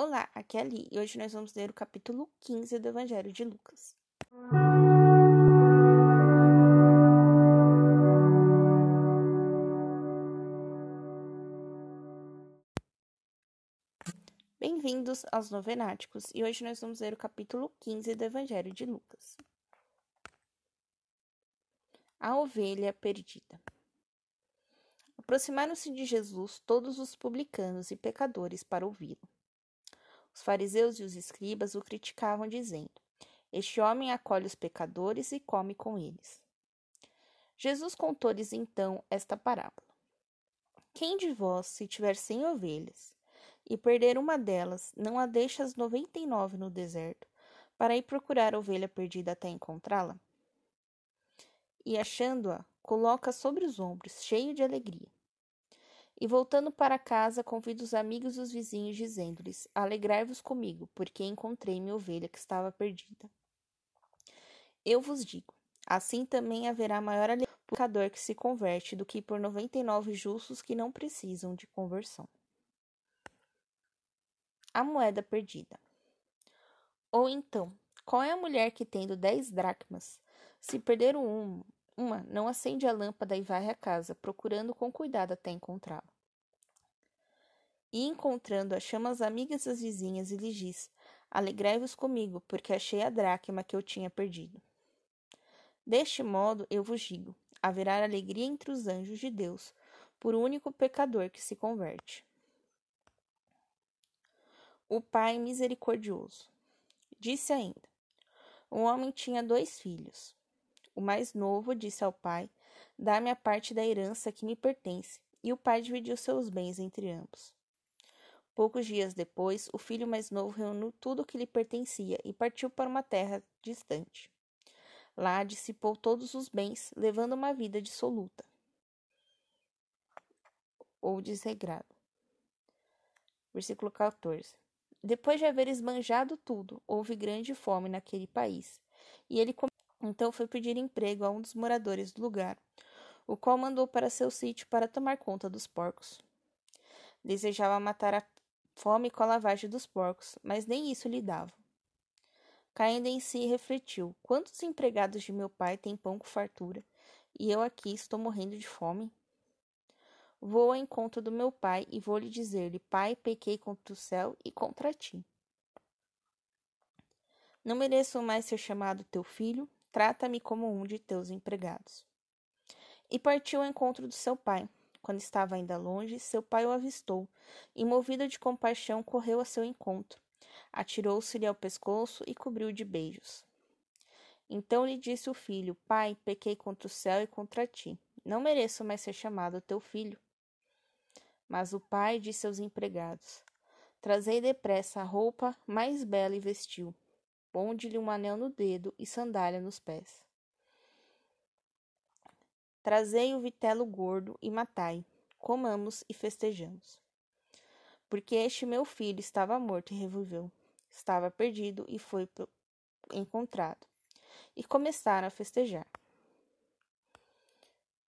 Olá, aqui é a e hoje nós vamos ler o capítulo 15 do Evangelho de Lucas. Bem-vindos aos Novenáticos e hoje nós vamos ler o capítulo 15 do Evangelho de Lucas. A Ovelha Perdida Aproximaram-se de Jesus todos os publicanos e pecadores para ouvi-lo. Os fariseus e os escribas o criticavam, dizendo: Este homem acolhe os pecadores e come com eles. Jesus contou-lhes então esta parábola: Quem de vós, se tiver cem ovelhas e perder uma delas, não a deixa as noventa e nove no deserto, para ir procurar a ovelha perdida até encontrá-la? E achando-a, coloca sobre os ombros, cheio de alegria. E voltando para casa, convida os amigos e os vizinhos, dizendo-lhes: Alegrai-vos comigo, porque encontrei minha ovelha que estava perdida. Eu vos digo: assim também haverá maior alegria por pecador que se converte do que por noventa e nove justos que não precisam de conversão. A moeda perdida. Ou então, qual é a mulher que, tendo dez dracmas, se perder um, uma não acende a lâmpada e varre a casa, procurando com cuidado até encontrá-la. E encontrando-a, chama as amigas e as vizinhas e lhes diz: Alegrai-vos comigo, porque achei a dracma que eu tinha perdido. Deste modo, eu vos digo: haverá alegria entre os anjos de Deus, por um único pecador que se converte. O Pai Misericordioso disse ainda: Um homem tinha dois filhos. O mais novo disse ao pai: Dá-me a parte da herança que me pertence. E o pai dividiu seus bens entre ambos. Poucos dias depois, o filho mais novo reuniu tudo o que lhe pertencia e partiu para uma terra distante. Lá dissipou todos os bens, levando uma vida dissoluta ou desregrada. Versículo 14. Depois de haver esbanjado tudo, houve grande fome naquele país, e ele então foi pedir emprego a um dos moradores do lugar, o qual mandou para seu sítio para tomar conta dos porcos. Desejava matar a fome com a lavagem dos porcos, mas nem isso lhe dava. Caindo em si, refletiu: quantos empregados de meu pai têm pão com fartura, e eu aqui estou morrendo de fome? Vou ao encontro do meu pai e vou lhe dizer-lhe: Pai, pequei contra o céu e contra ti. Não mereço mais ser chamado teu filho, Trata-me como um de teus empregados. E partiu ao encontro do seu pai. Quando estava ainda longe, seu pai o avistou e, movido de compaixão, correu a seu encontro. Atirou-se-lhe ao pescoço e cobriu de beijos. Então lhe disse o filho: Pai, pequei contra o céu e contra ti. Não mereço mais ser chamado teu filho. Mas o pai disse aos empregados: Trazei depressa a roupa mais bela e vestiu ponde-lhe um anel no dedo e sandália nos pés. Trazei o vitelo gordo e matai, comamos e festejamos. Porque este meu filho estava morto e reviveu, estava perdido e foi encontrado. E começaram a festejar.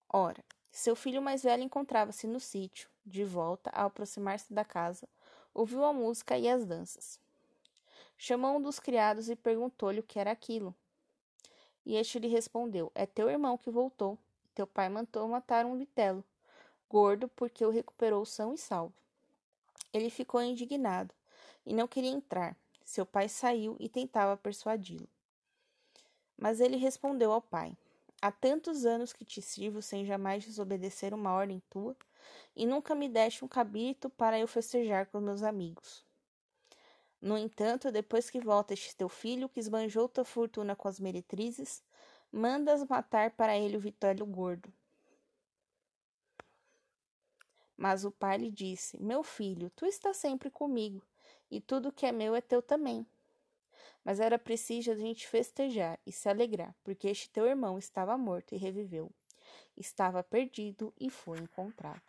Ora, seu filho mais velho encontrava-se no sítio, de volta, ao aproximar-se da casa, ouviu a música e as danças. Chamou um dos criados e perguntou-lhe o que era aquilo. E este lhe respondeu: É teu irmão que voltou. Teu pai mandou matar um vitelo, gordo, porque o recuperou são e salvo. Ele ficou indignado e não queria entrar. Seu pai saiu e tentava persuadi-lo. Mas ele respondeu ao pai: Há tantos anos que te sirvo sem jamais desobedecer uma ordem tua, e nunca me deste um cabrito para eu festejar com meus amigos. No entanto, depois que volta este teu filho, que esbanjou tua fortuna com as meretrizes, mandas matar para ele o vitólio gordo. Mas o pai lhe disse: Meu filho, tu estás sempre comigo, e tudo que é meu é teu também. Mas era preciso a gente festejar e se alegrar, porque este teu irmão estava morto e reviveu. Estava perdido e foi encontrado.